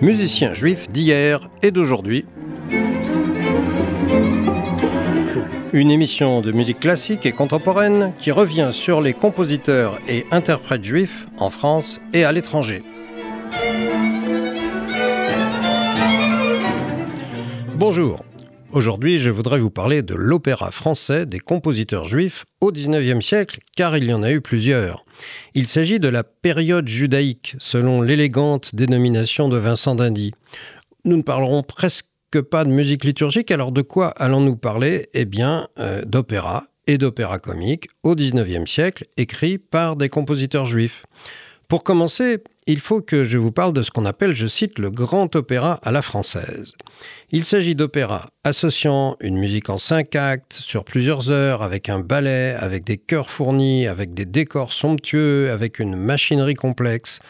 Musiciens juifs d'hier et d'aujourd'hui. Une émission de musique classique et contemporaine qui revient sur les compositeurs et interprètes juifs en France et à l'étranger. Bonjour, aujourd'hui je voudrais vous parler de l'opéra français des compositeurs juifs au XIXe siècle, car il y en a eu plusieurs. Il s'agit de la période judaïque, selon l'élégante dénomination de Vincent d'Indy. Nous ne parlerons presque pas de musique liturgique, alors de quoi allons-nous parler? Eh bien, euh, d'opéra et d'opéra comique au XIXe siècle, écrit par des compositeurs juifs. Pour commencer, il faut que je vous parle de ce qu'on appelle, je cite, le grand opéra à la française. Il s'agit d'opéras associant une musique en cinq actes, sur plusieurs heures, avec un ballet, avec des chœurs fournis, avec des décors somptueux, avec une machinerie complexe.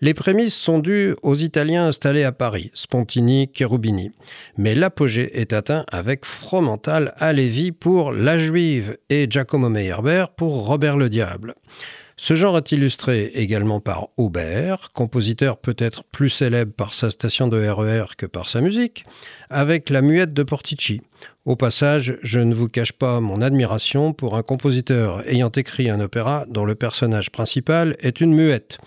Les prémices sont dues aux Italiens installés à Paris, Spontini, Cherubini. Mais l'apogée est atteint avec Fromental à Lévis pour La Juive et Giacomo Meyerbeer pour Robert le Diable. Ce genre est illustré également par Aubert, compositeur peut-être plus célèbre par sa station de RER e que par sa musique, avec la muette de Portici. Au passage, je ne vous cache pas mon admiration pour un compositeur ayant écrit un opéra dont le personnage principal est une muette.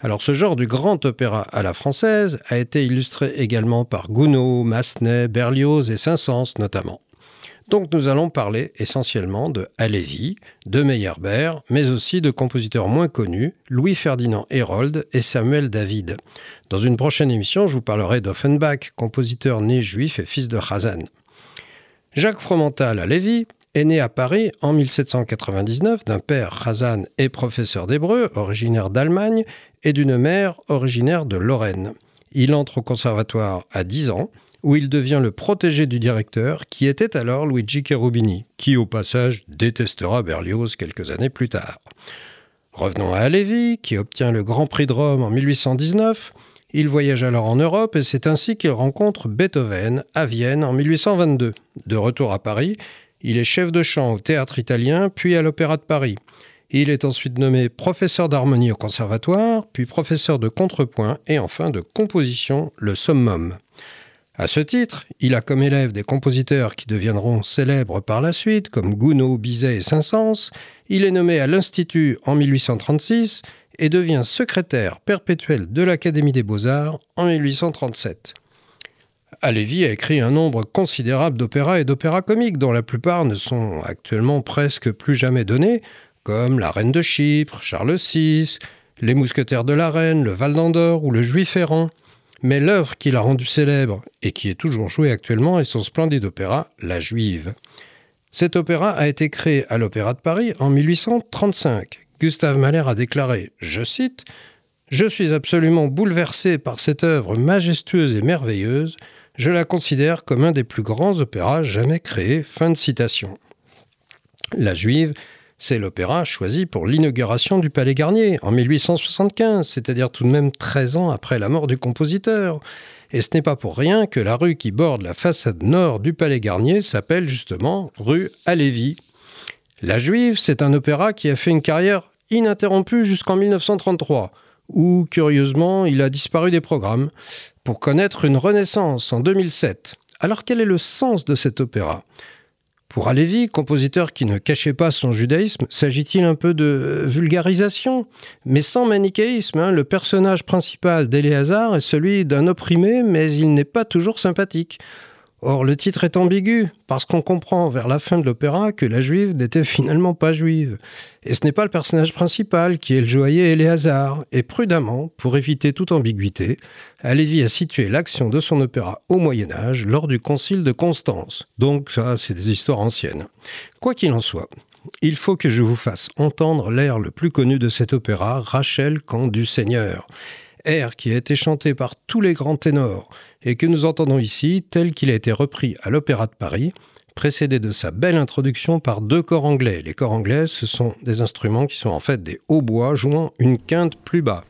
Alors ce genre du grand opéra à la française a été illustré également par Gounod, Massenet, Berlioz et Saint-Saëns notamment. Donc nous allons parler essentiellement de Halévy, de Meyerbeer, mais aussi de compositeurs moins connus, Louis-Ferdinand Hérold et Samuel David. Dans une prochaine émission, je vous parlerai d'Offenbach, compositeur né juif et fils de Hazan. Jacques Fromental à Lévy est né à Paris en 1799 d'un père Hazan et professeur d'hébreu, originaire d'Allemagne, et d'une mère originaire de Lorraine. Il entre au conservatoire à 10 ans où il devient le protégé du directeur, qui était alors Luigi Cherubini, qui au passage détestera Berlioz quelques années plus tard. Revenons à Alevi, qui obtient le Grand Prix de Rome en 1819. Il voyage alors en Europe et c'est ainsi qu'il rencontre Beethoven à Vienne en 1822. De retour à Paris, il est chef de chant au théâtre italien puis à l'Opéra de Paris. Il est ensuite nommé professeur d'harmonie au conservatoire, puis professeur de contrepoint et enfin de composition, le summum. À ce titre, il a comme élève des compositeurs qui deviendront célèbres par la suite, comme Gounod, Bizet et Saint-Saëns. Il est nommé à l'Institut en 1836 et devient secrétaire perpétuel de l'Académie des Beaux-Arts en 1837. Alévi a écrit un nombre considérable d'opéras et d'opéras comiques, dont la plupart ne sont actuellement presque plus jamais donnés, comme La Reine de Chypre, Charles VI, Les Mousquetaires de la Reine, Le Val d'Andorre ou Le Juif errant. Mais l'œuvre qui l'a rendu célèbre et qui est toujours jouée actuellement est son splendide opéra La Juive. Cet opéra a été créé à l'Opéra de Paris en 1835. Gustave Mahler a déclaré, je cite, Je suis absolument bouleversé par cette œuvre majestueuse et merveilleuse. Je la considère comme un des plus grands opéras jamais créés. Fin de citation. La Juive c'est l'opéra choisi pour l'inauguration du Palais Garnier en 1875, c'est-à-dire tout de même 13 ans après la mort du compositeur. Et ce n'est pas pour rien que la rue qui borde la façade nord du Palais Garnier s'appelle justement rue Alévi. La Juive, c'est un opéra qui a fait une carrière ininterrompue jusqu'en 1933, où, curieusement, il a disparu des programmes, pour connaître une renaissance en 2007. Alors quel est le sens de cet opéra? Pour Alévi, compositeur qui ne cachait pas son judaïsme, s'agit-il un peu de vulgarisation? Mais sans manichéisme, hein, le personnage principal d'Éléazar est celui d'un opprimé, mais il n'est pas toujours sympathique. Or, le titre est ambigu, parce qu'on comprend vers la fin de l'opéra que la juive n'était finalement pas juive. Et ce n'est pas le personnage principal qui est le joaillier Éléazar. Et prudemment, pour éviter toute ambiguïté, Alévi a situé l'action de son opéra au Moyen Âge lors du concile de Constance. Donc ça, c'est des histoires anciennes. Quoi qu'il en soit, il faut que je vous fasse entendre l'air le plus connu de cet opéra, Rachel quand du Seigneur. Air qui a été chanté par tous les grands ténors et que nous entendons ici tel qu'il a été repris à l'Opéra de Paris, précédé de sa belle introduction par deux corps anglais. Les corps anglais, ce sont des instruments qui sont en fait des hautbois jouant une quinte plus bas.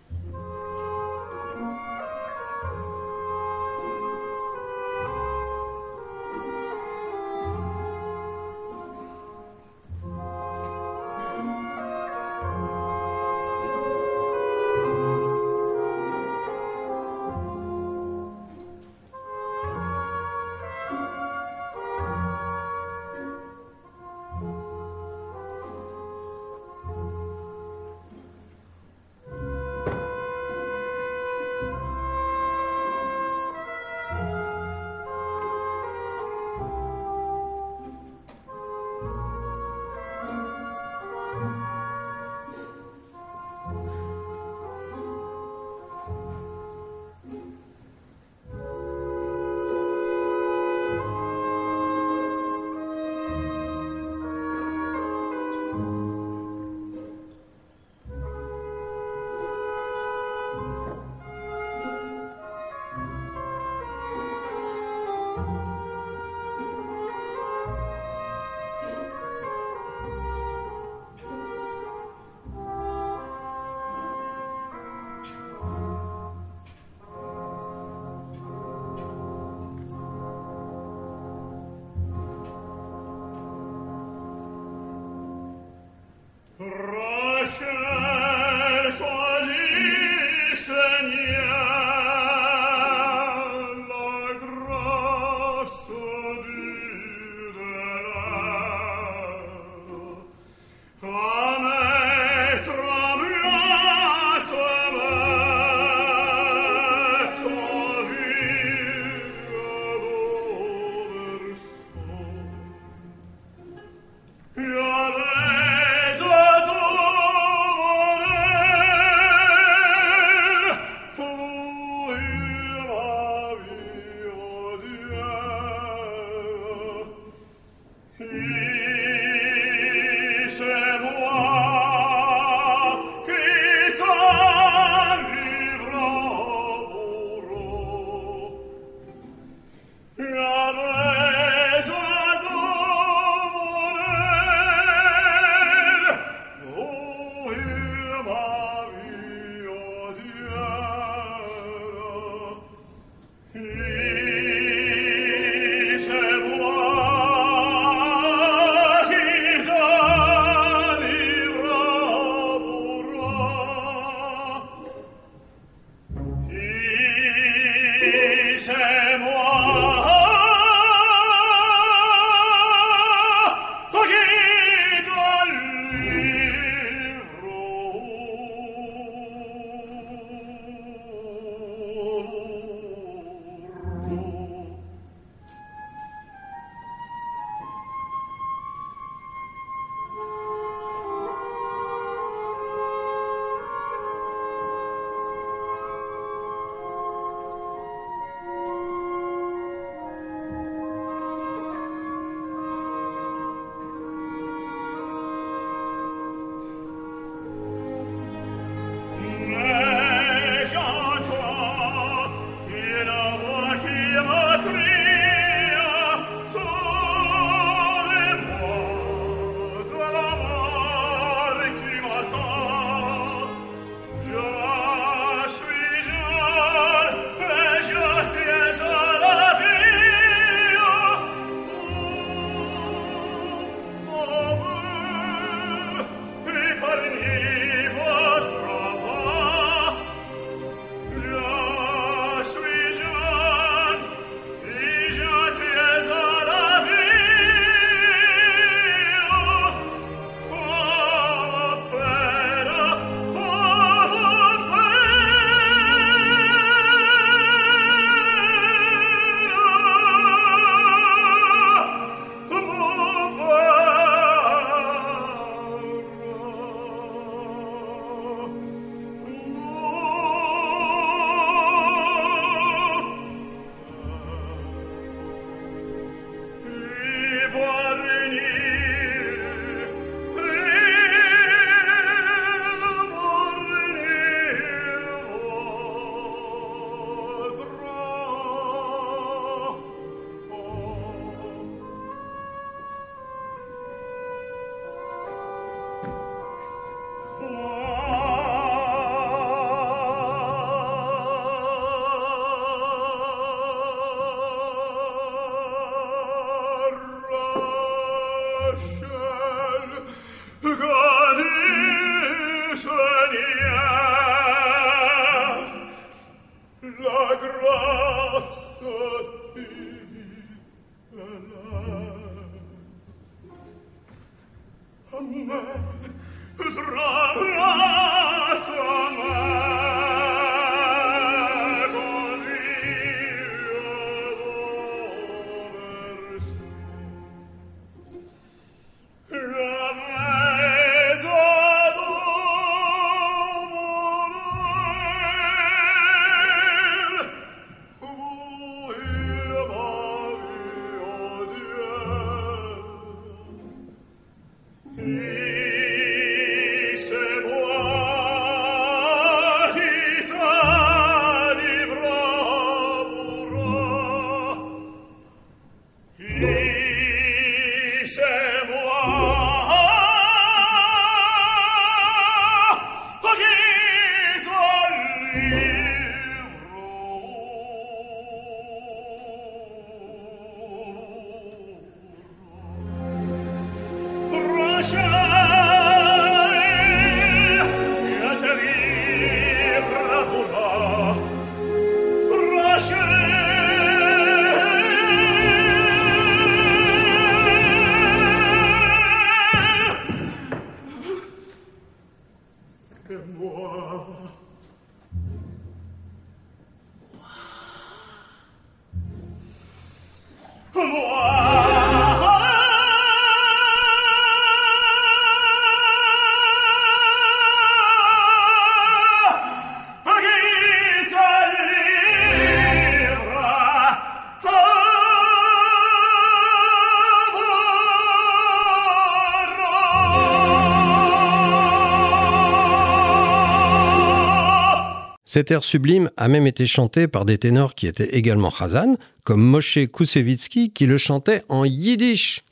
Cet air sublime a même été chanté par des ténors qui étaient également Khazan, comme Moshe Koussevitzky qui le chantait en yiddish.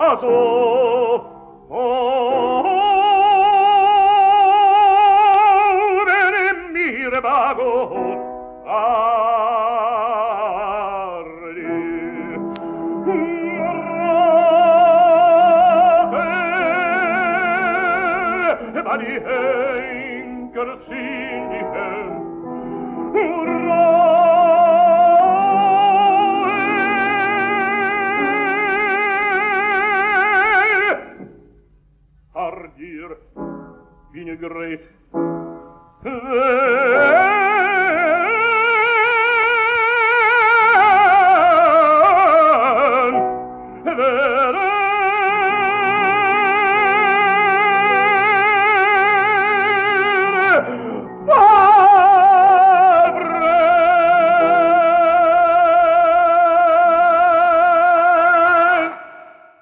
ad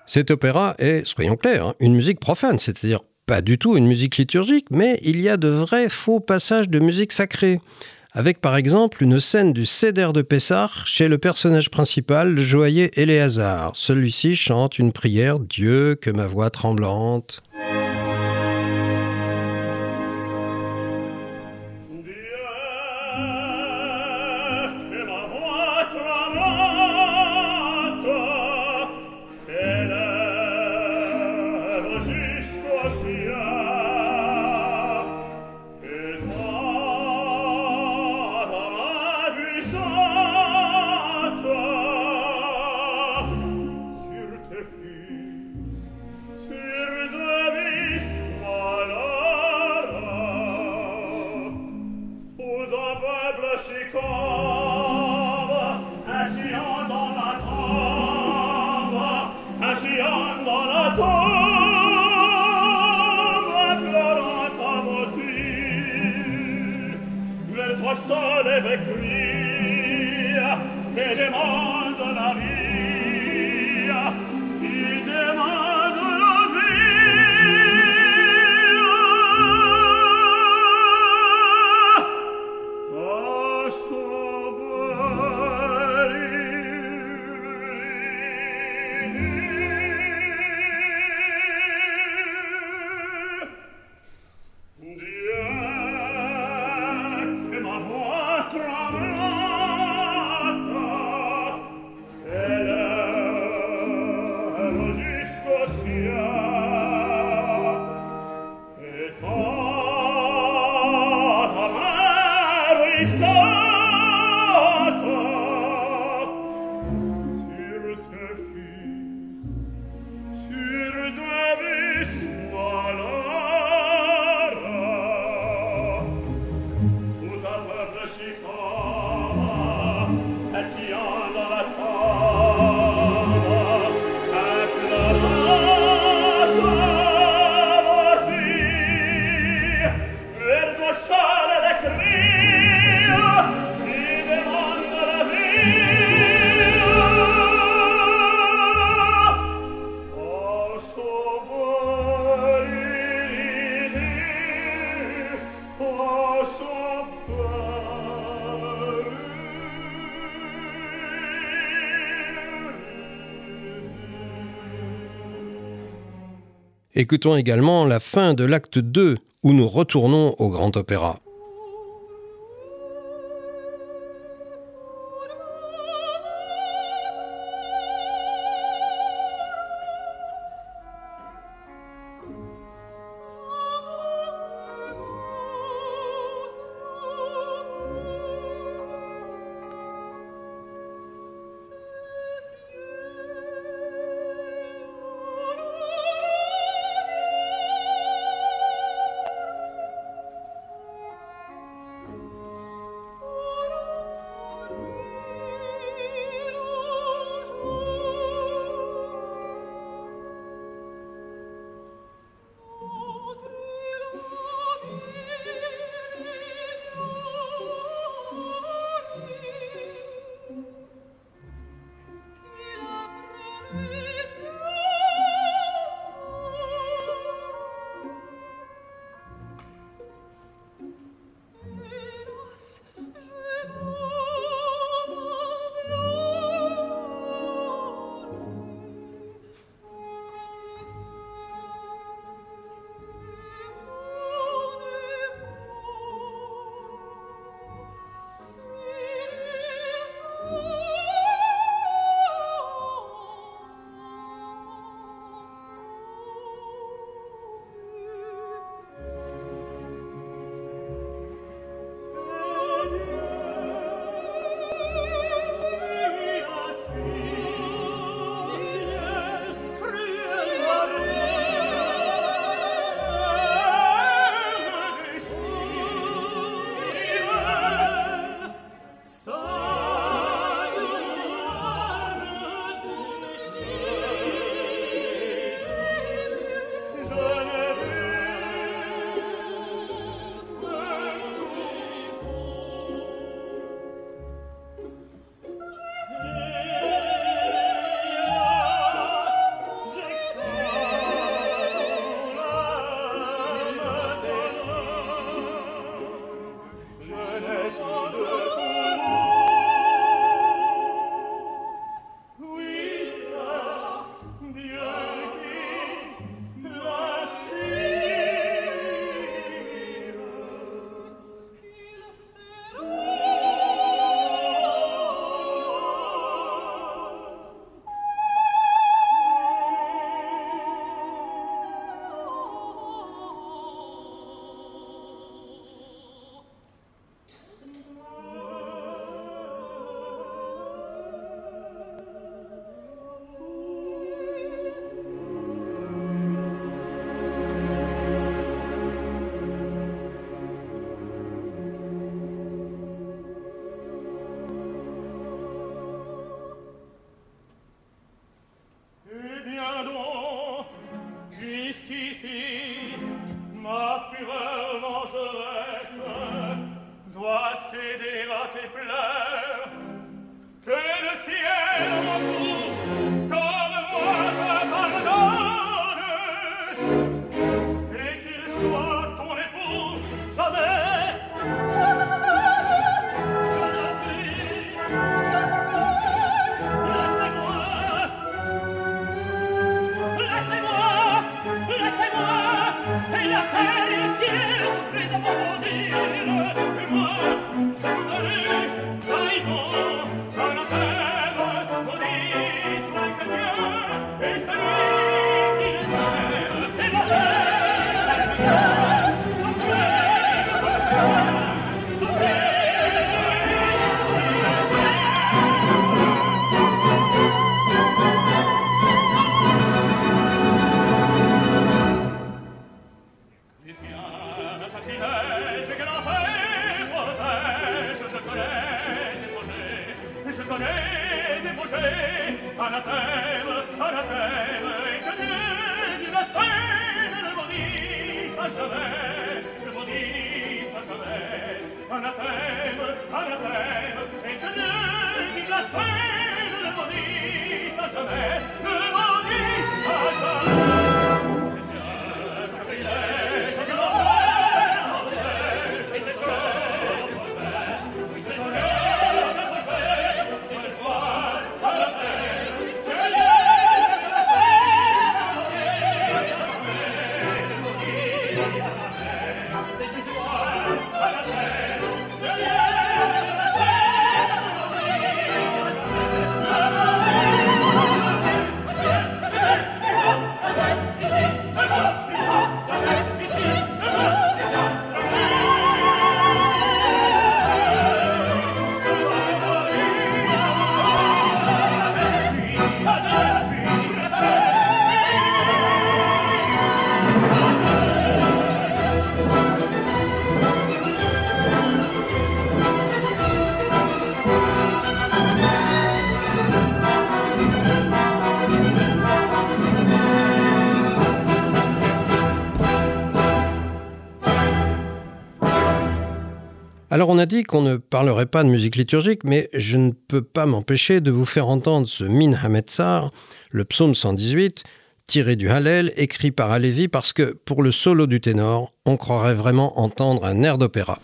Cet opéra est, soyons clairs, hein, une musique profane, c'est-à-dire pas du tout une musique liturgique, mais il y a de vrais faux passages de musique sacrée. Avec par exemple une scène du Céder de Pessar chez le personnage principal, le joaillier Éléazar. Celui-ci chante une prière Dieu que ma voix tremblante. Écoutons également la fin de l'acte 2 où nous retournons au Grand Opéra. Parlerait pas de musique liturgique, mais je ne peux pas m'empêcher de vous faire entendre ce Min Hametsar, le psaume 118, tiré du Hallel, écrit par Alévi, parce que pour le solo du ténor, on croirait vraiment entendre un air d'opéra.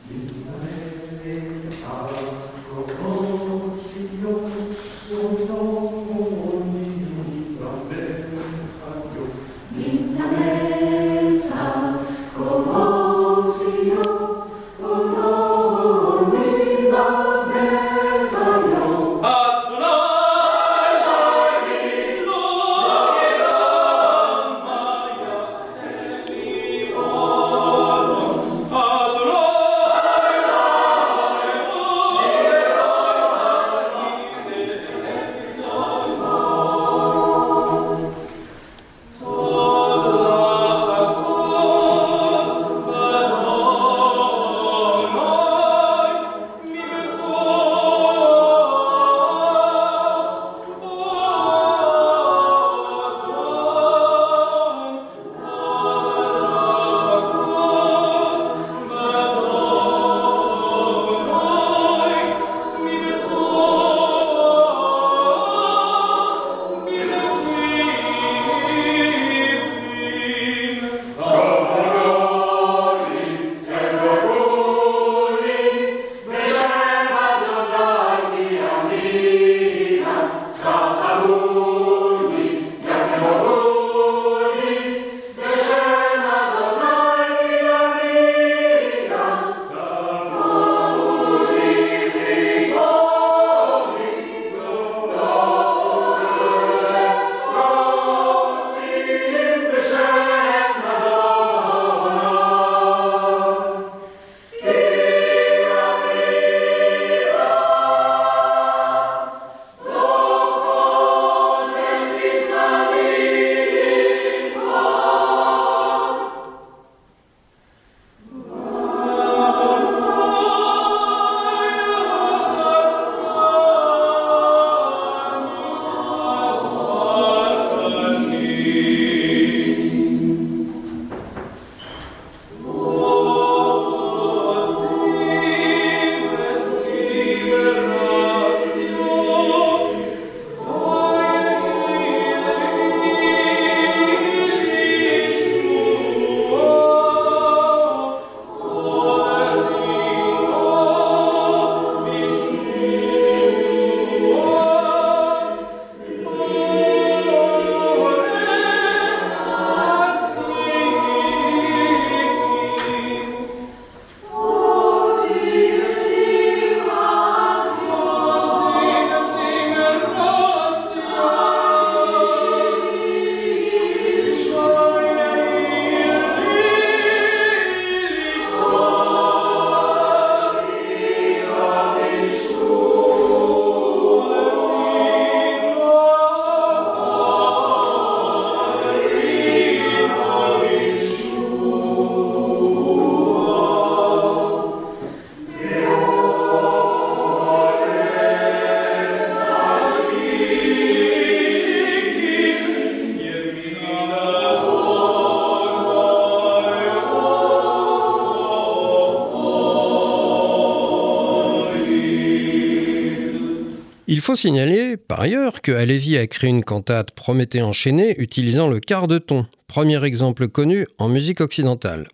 Faut signaler, par ailleurs, que Halévy a écrit une cantate Prométhée enchaîné utilisant le quart de ton, premier exemple connu en musique occidentale.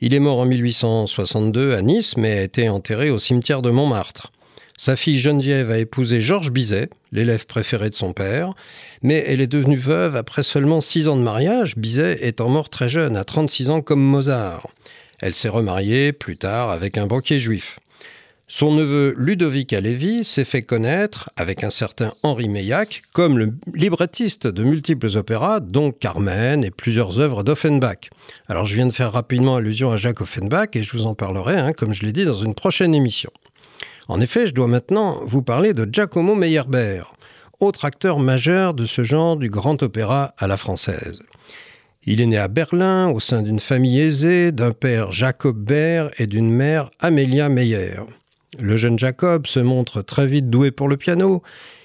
Il est mort en 1862 à Nice, mais a été enterré au cimetière de Montmartre. Sa fille Geneviève a épousé Georges Bizet, l'élève préféré de son père, mais elle est devenue veuve après seulement six ans de mariage, Bizet étant mort très jeune, à 36 ans comme Mozart. Elle s'est remariée plus tard avec un banquier juif. Son neveu Ludovic Alévi s'est fait connaître avec un certain Henri Meillac comme le librettiste de multiples opéras, dont Carmen et plusieurs œuvres d'Offenbach. Alors je viens de faire rapidement allusion à Jacques Offenbach et je vous en parlerai, hein, comme je l'ai dit, dans une prochaine émission. En effet, je dois maintenant vous parler de Giacomo Meyerbeer, autre acteur majeur de ce genre du grand opéra à la française. Il est né à Berlin au sein d'une famille aisée, d'un père Jacob Baer et d'une mère Amelia Meyer. Le jeune Jacob se montre très vite doué pour le piano.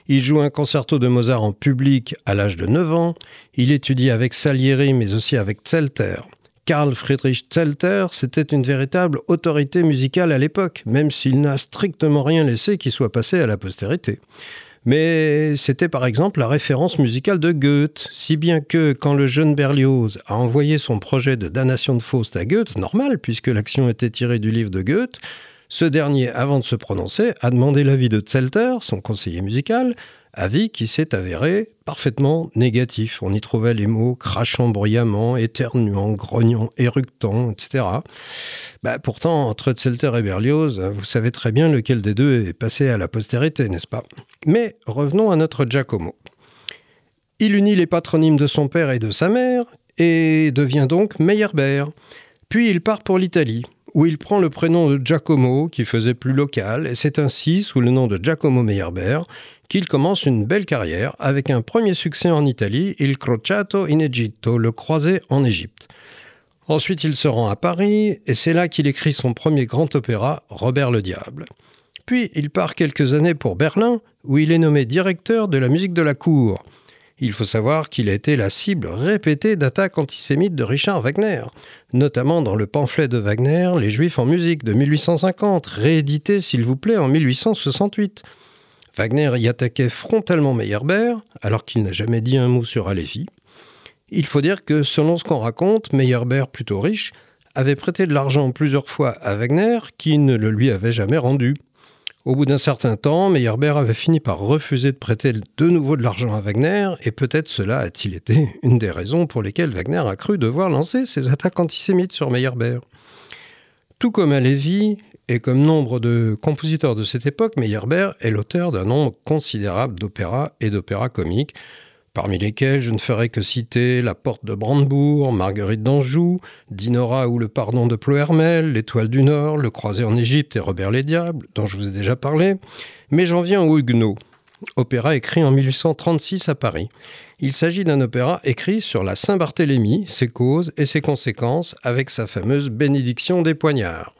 Il joue un concerto de Mozart en public à l'âge de 9 ans. Il étudie avec Salieri mais aussi avec Zelter. Karl Friedrich Zelter, c'était une véritable autorité musicale à l'époque, même s'il n'a strictement rien laissé qui soit passé à la postérité. Mais c'était par exemple la référence musicale de Goethe, si bien que quand le jeune Berlioz a envoyé son projet de damnation de Faust à Goethe, normal puisque l'action était tirée du livre de Goethe, ce dernier, avant de se prononcer, a demandé l'avis de Zelter, son conseiller musical, avis qui s'est avéré parfaitement négatif. On y trouvait les mots crachant bruyamment, éternuant, grognant, éructant, etc. Bah, pourtant, entre Zelter et Berlioz, vous savez très bien lequel des deux est passé à la postérité, n'est-ce pas? Mais revenons à notre Giacomo. Il unit les patronymes de son père et de sa mère et devient donc Meyerbeer. Puis il part pour l'Italie où il prend le prénom de Giacomo, qui faisait plus local, et c'est ainsi, sous le nom de Giacomo Meyerbeer, qu'il commence une belle carrière avec un premier succès en Italie, Il Crociato in Egitto, le croisé en Égypte. Ensuite, il se rend à Paris, et c'est là qu'il écrit son premier grand opéra, Robert le Diable. Puis, il part quelques années pour Berlin, où il est nommé directeur de la musique de la cour. Il faut savoir qu'il a été la cible répétée d'attaques antisémites de Richard Wagner, notamment dans le pamphlet de Wagner Les Juifs en musique de 1850, réédité s'il vous plaît en 1868. Wagner y attaquait frontalement Meyerbeer, alors qu'il n'a jamais dit un mot sur Alévi. Il faut dire que selon ce qu'on raconte, Meyerbeer, plutôt riche, avait prêté de l'argent plusieurs fois à Wagner qui ne le lui avait jamais rendu. Au bout d'un certain temps, Meyerbeer avait fini par refuser de prêter de nouveau de l'argent à Wagner, et peut-être cela a-t-il été une des raisons pour lesquelles Wagner a cru devoir lancer ses attaques antisémites sur Meyerbeer. Tout comme à Lévy, et comme nombre de compositeurs de cette époque, Meyerbeer est l'auteur d'un nombre considérable d'opéras et d'opéras comiques, parmi lesquels je ne ferai que citer La Porte de Brandebourg, Marguerite d'Anjou, Dinora ou Le Pardon de Plohermel, L'Étoile du Nord, Le Croisé en Égypte et Robert les Diables, dont je vous ai déjà parlé. Mais j'en viens au Huguenot, opéra écrit en 1836 à Paris. Il s'agit d'un opéra écrit sur la Saint-Barthélemy, ses causes et ses conséquences, avec sa fameuse bénédiction des poignards.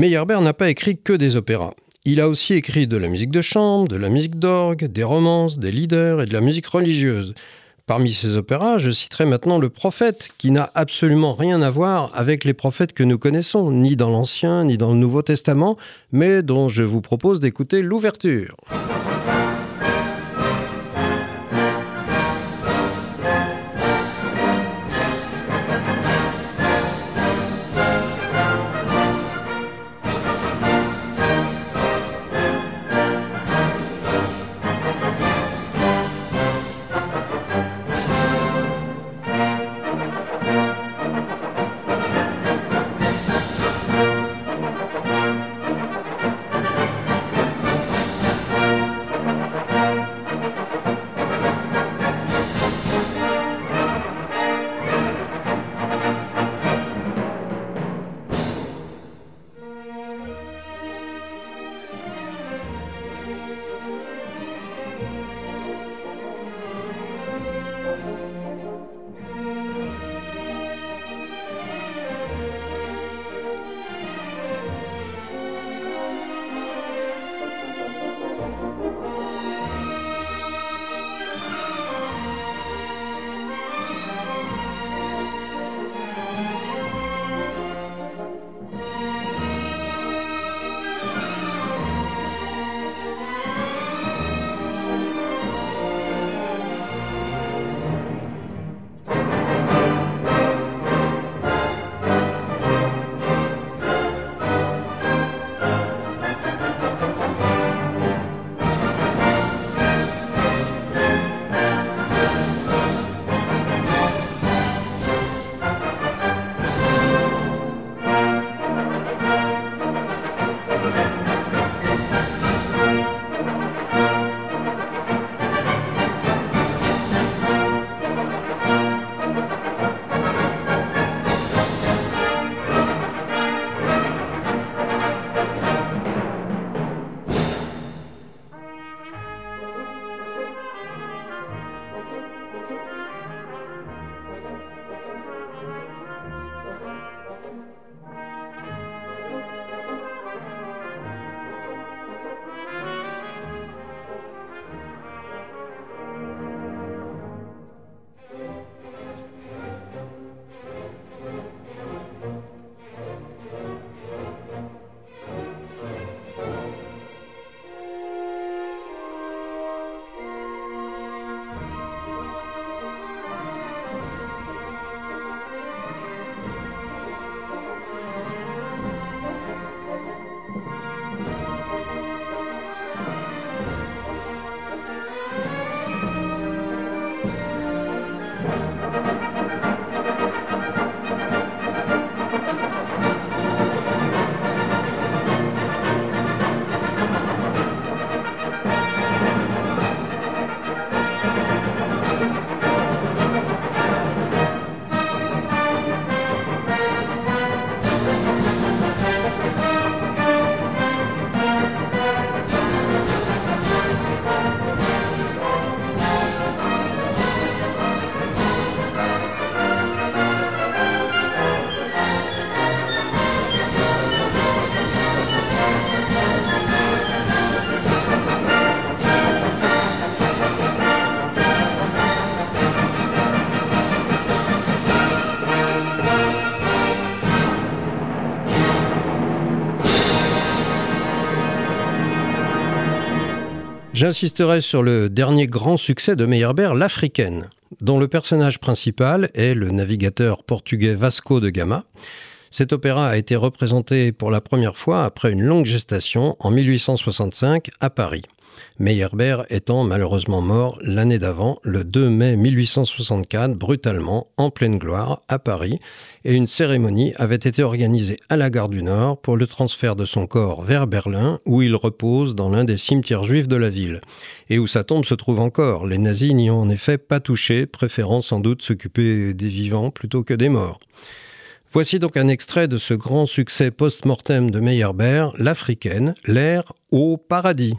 Meyerbeer n'a pas écrit que des opéras. Il a aussi écrit de la musique de chambre, de la musique d'orgue, des romances, des leaders et de la musique religieuse. Parmi ces opéras, je citerai maintenant Le Prophète, qui n'a absolument rien à voir avec les prophètes que nous connaissons, ni dans l'Ancien, ni dans le Nouveau Testament, mais dont je vous propose d'écouter l'ouverture. J'insisterai sur le dernier grand succès de Meyerbeer, l'Africaine, dont le personnage principal est le navigateur portugais Vasco de Gama. Cet opéra a été représenté pour la première fois après une longue gestation en 1865 à Paris. Meyerbeer étant malheureusement mort l'année d'avant, le 2 mai 1864, brutalement, en pleine gloire, à Paris, et une cérémonie avait été organisée à la gare du Nord pour le transfert de son corps vers Berlin, où il repose dans l'un des cimetières juifs de la ville, et où sa tombe se trouve encore. Les nazis n'y ont en effet pas touché, préférant sans doute s'occuper des vivants plutôt que des morts. Voici donc un extrait de ce grand succès post-mortem de Meyerbeer, l'Africaine, l'air au paradis.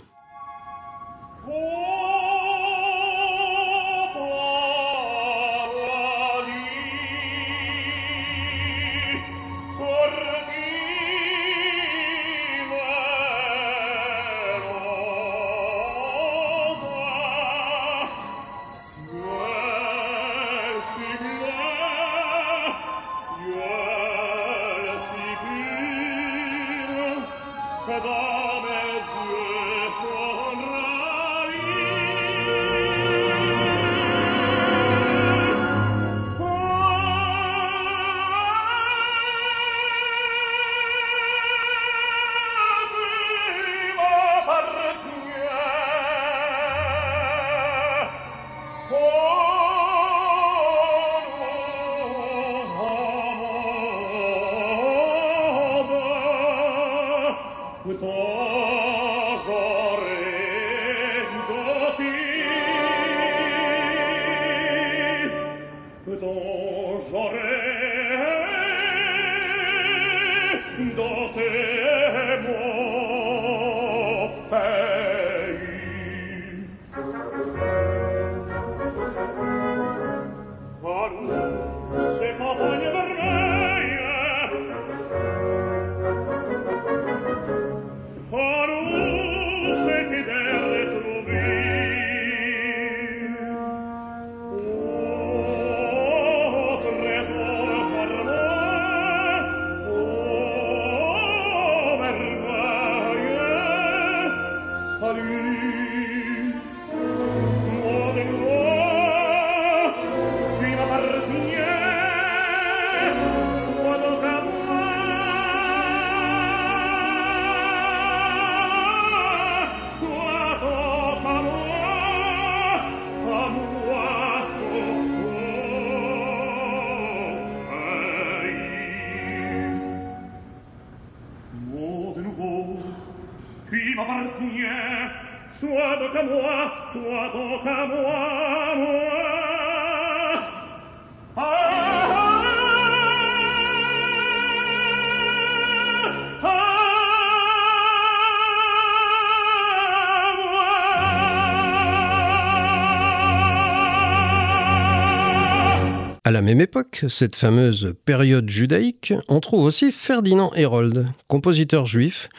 Cette fameuse période judaïque, on trouve aussi Ferdinand Hérold, compositeur juif,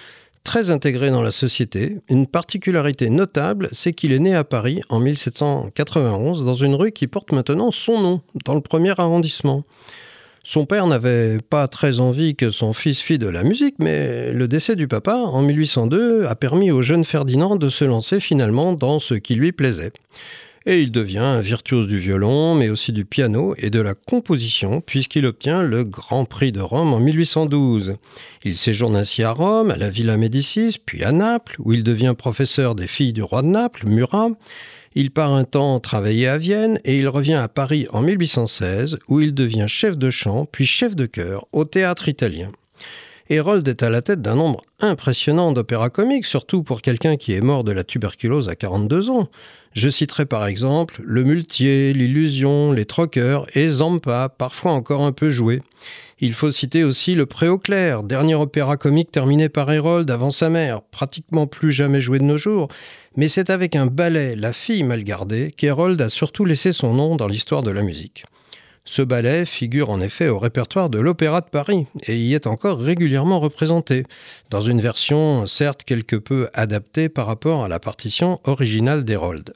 très intégré dans la société. Une particularité notable, c'est qu'il est né à Paris en 1791 dans une rue qui porte maintenant son nom, dans le premier arrondissement. Son père n'avait pas très envie que son fils fît de la musique, mais le décès du papa en 1802 a permis au jeune Ferdinand de se lancer finalement dans ce qui lui plaisait et il devient un virtuose du violon, mais aussi du piano et de la composition, puisqu'il obtient le Grand Prix de Rome en 1812. Il séjourne ainsi à Rome, à la Villa Médicis, puis à Naples, où il devient professeur des filles du roi de Naples, Murat. Il part un temps travailler à Vienne et il revient à Paris en 1816, où il devient chef de chant, puis chef de chœur au théâtre italien. Hérold est à la tête d'un nombre impressionnant d'opéras comiques, surtout pour quelqu'un qui est mort de la tuberculose à 42 ans. Je citerai par exemple Le Muletier, L'Illusion, Les Troqueurs et Zampa, parfois encore un peu joué. Il faut citer aussi Le Pré clair, dernier opéra comique terminé par Hérold avant sa mère, pratiquement plus jamais joué de nos jours, mais c'est avec un ballet, La fille mal gardée, qu'Hérold a surtout laissé son nom dans l'histoire de la musique. Ce ballet figure en effet au répertoire de l'Opéra de Paris et y est encore régulièrement représenté, dans une version certes quelque peu adaptée par rapport à la partition originale d'Hérold.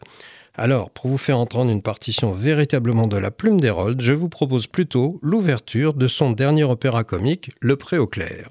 Alors, pour vous faire entendre une partition véritablement de la plume d'Hérold, je vous propose plutôt l'ouverture de son dernier opéra comique, Le Pré au clair.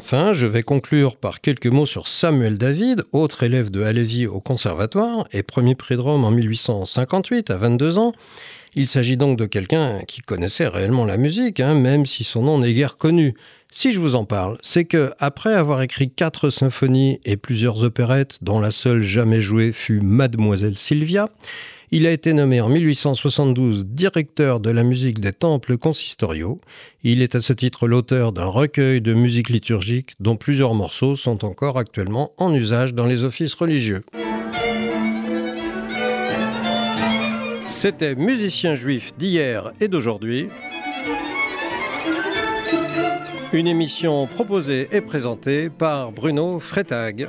Enfin, je vais conclure par quelques mots sur Samuel David, autre élève de Halévy au conservatoire et premier prix de Rome en 1858 à 22 ans. Il s'agit donc de quelqu'un qui connaissait réellement la musique, hein, même si son nom n'est guère connu. Si je vous en parle, c'est que, après avoir écrit quatre symphonies et plusieurs opérettes, dont la seule jamais jouée fut Mademoiselle Sylvia, il a été nommé en 1872 directeur de la musique des temples consistoriaux. Il est à ce titre l'auteur d'un recueil de musique liturgique dont plusieurs morceaux sont encore actuellement en usage dans les offices religieux. C'était Musicien juif d'hier et d'aujourd'hui. Une émission proposée et présentée par Bruno Freitag.